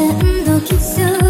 ちゃんとキスを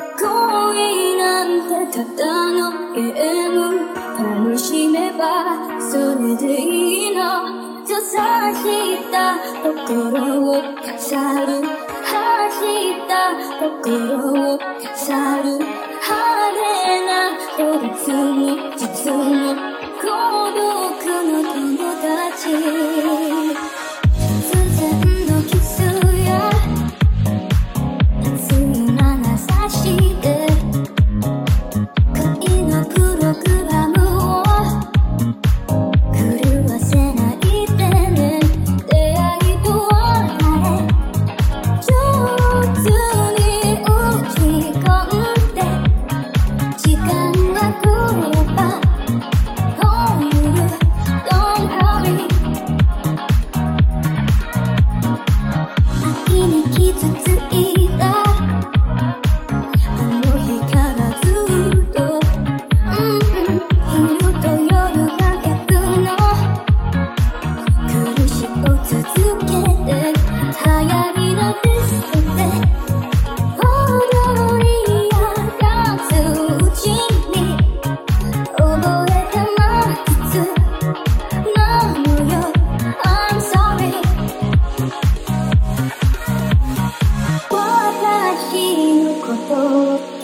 恋なんてただのゲーム。楽しめばそれでいいの。閉ざした心を飾る。走った心を飾る。派手な孤立に実の孤独の友達。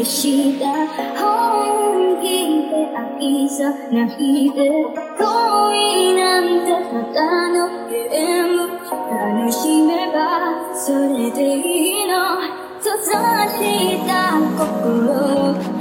した本気で愛さないで恋なんてたのゲーム楽しめばそれでいいの閉ざした心